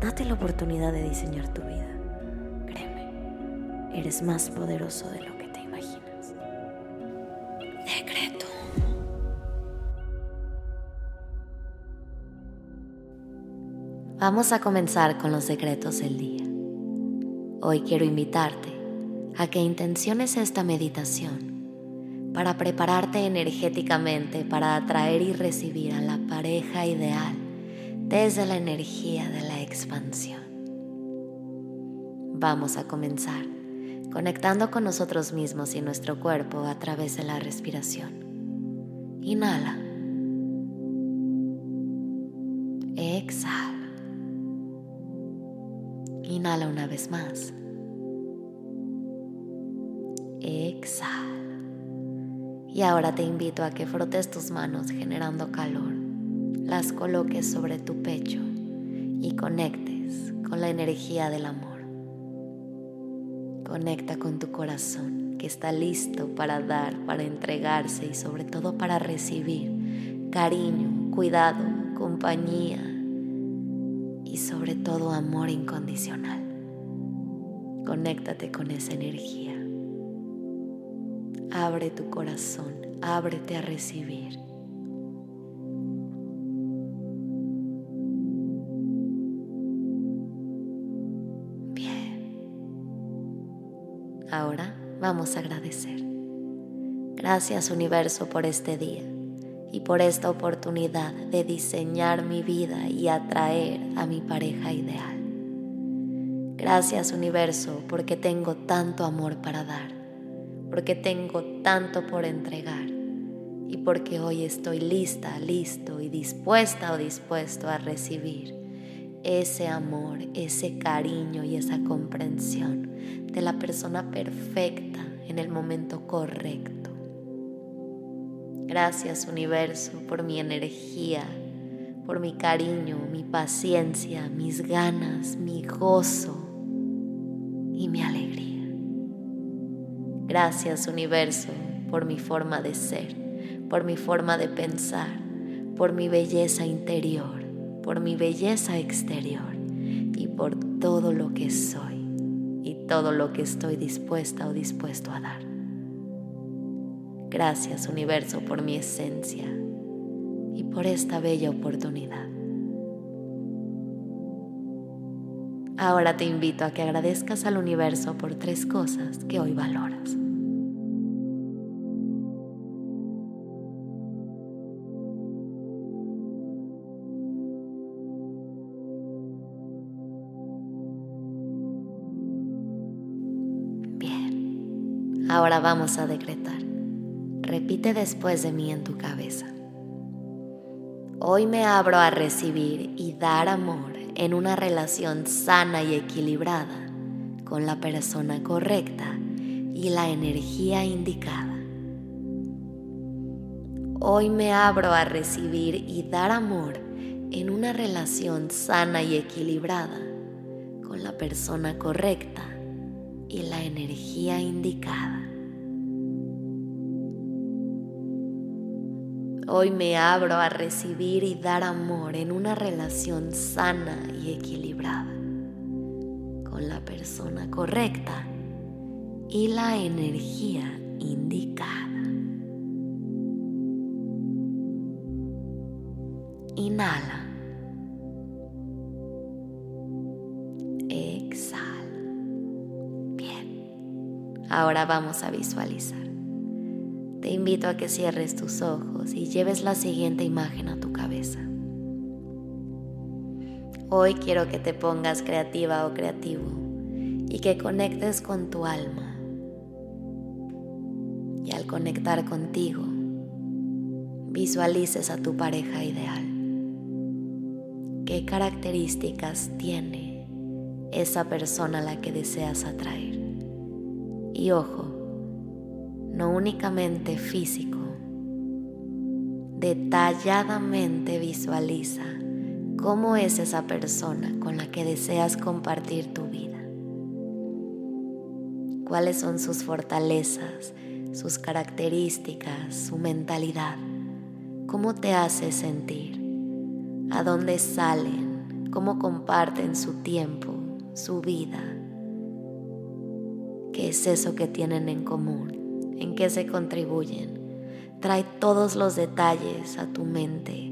Date la oportunidad de diseñar tu vida. Créeme, eres más poderoso de lo que te imaginas. Decreto. Vamos a comenzar con los secretos del día. Hoy quiero invitarte a que intenciones esta meditación para prepararte energéticamente para atraer y recibir a la pareja ideal desde la energía de la expansión. Vamos a comenzar conectando con nosotros mismos y nuestro cuerpo a través de la respiración. Inhala. Exhala. Inhala una vez más. Exhala. Y ahora te invito a que frotes tus manos generando calor las coloques sobre tu pecho y conectes con la energía del amor. Conecta con tu corazón que está listo para dar, para entregarse y sobre todo para recibir cariño, cuidado, compañía y sobre todo amor incondicional. Conéctate con esa energía. Abre tu corazón, ábrete a recibir. Ahora vamos a agradecer. Gracias universo por este día y por esta oportunidad de diseñar mi vida y atraer a mi pareja ideal. Gracias universo porque tengo tanto amor para dar, porque tengo tanto por entregar y porque hoy estoy lista, listo y dispuesta o dispuesto a recibir ese amor, ese cariño y esa comprensión de la persona perfecta en el momento correcto. Gracias universo por mi energía, por mi cariño, mi paciencia, mis ganas, mi gozo y mi alegría. Gracias universo por mi forma de ser, por mi forma de pensar, por mi belleza interior por mi belleza exterior y por todo lo que soy todo lo que estoy dispuesta o dispuesto a dar. Gracias universo por mi esencia y por esta bella oportunidad. Ahora te invito a que agradezcas al universo por tres cosas que hoy valoras. Ahora vamos a decretar. Repite después de mí en tu cabeza. Hoy me abro a recibir y dar amor en una relación sana y equilibrada con la persona correcta y la energía indicada. Hoy me abro a recibir y dar amor en una relación sana y equilibrada con la persona correcta y la energía indicada. Hoy me abro a recibir y dar amor en una relación sana y equilibrada con la persona correcta y la energía indicada. Inhala. Ahora vamos a visualizar. Te invito a que cierres tus ojos y lleves la siguiente imagen a tu cabeza. Hoy quiero que te pongas creativa o creativo y que conectes con tu alma. Y al conectar contigo, visualices a tu pareja ideal. ¿Qué características tiene? esa persona a la que deseas atraer. Y ojo, no únicamente físico, detalladamente visualiza cómo es esa persona con la que deseas compartir tu vida. Cuáles son sus fortalezas, sus características, su mentalidad. Cómo te hace sentir. A dónde salen. Cómo comparten su tiempo, su vida. ¿Qué es eso que tienen en común? ¿En qué se contribuyen? Trae todos los detalles a tu mente.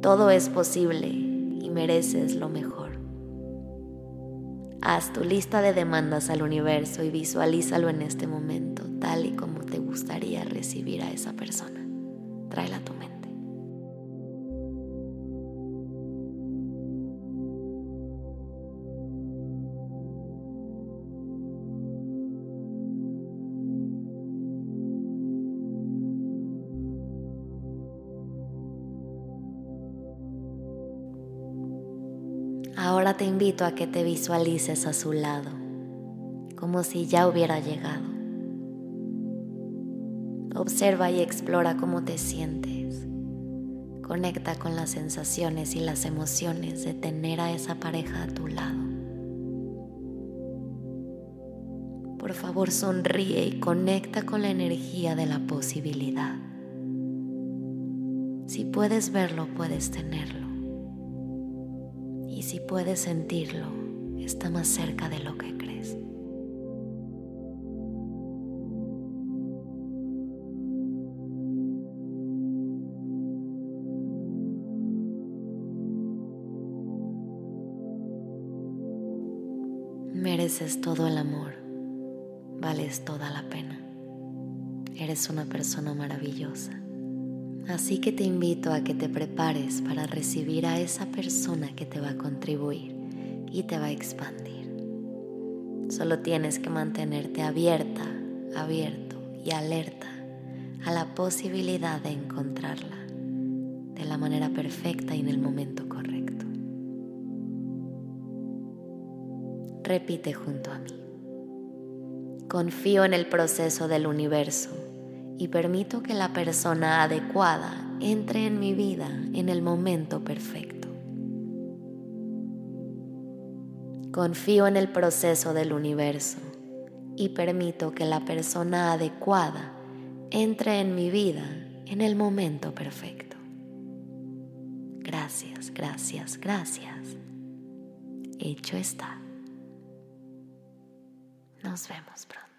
Todo es posible y mereces lo mejor. Haz tu lista de demandas al universo y visualízalo en este momento, tal y como te gustaría recibir a esa persona. Tráela a tu mente. Ahora te invito a que te visualices a su lado, como si ya hubiera llegado. Observa y explora cómo te sientes. Conecta con las sensaciones y las emociones de tener a esa pareja a tu lado. Por favor, sonríe y conecta con la energía de la posibilidad. Si puedes verlo, puedes tenerlo. Y si puedes sentirlo, está más cerca de lo que crees. Mereces todo el amor, vales toda la pena. Eres una persona maravillosa. Así que te invito a que te prepares para recibir a esa persona que te va a contribuir y te va a expandir. Solo tienes que mantenerte abierta, abierto y alerta a la posibilidad de encontrarla de la manera perfecta y en el momento correcto. Repite junto a mí. Confío en el proceso del universo y permito que la persona adecuada entre en mi vida en el momento perfecto. Confío en el proceso del universo y permito que la persona adecuada entre en mi vida en el momento perfecto. Gracias, gracias, gracias. Hecho está. Nos vemos pronto.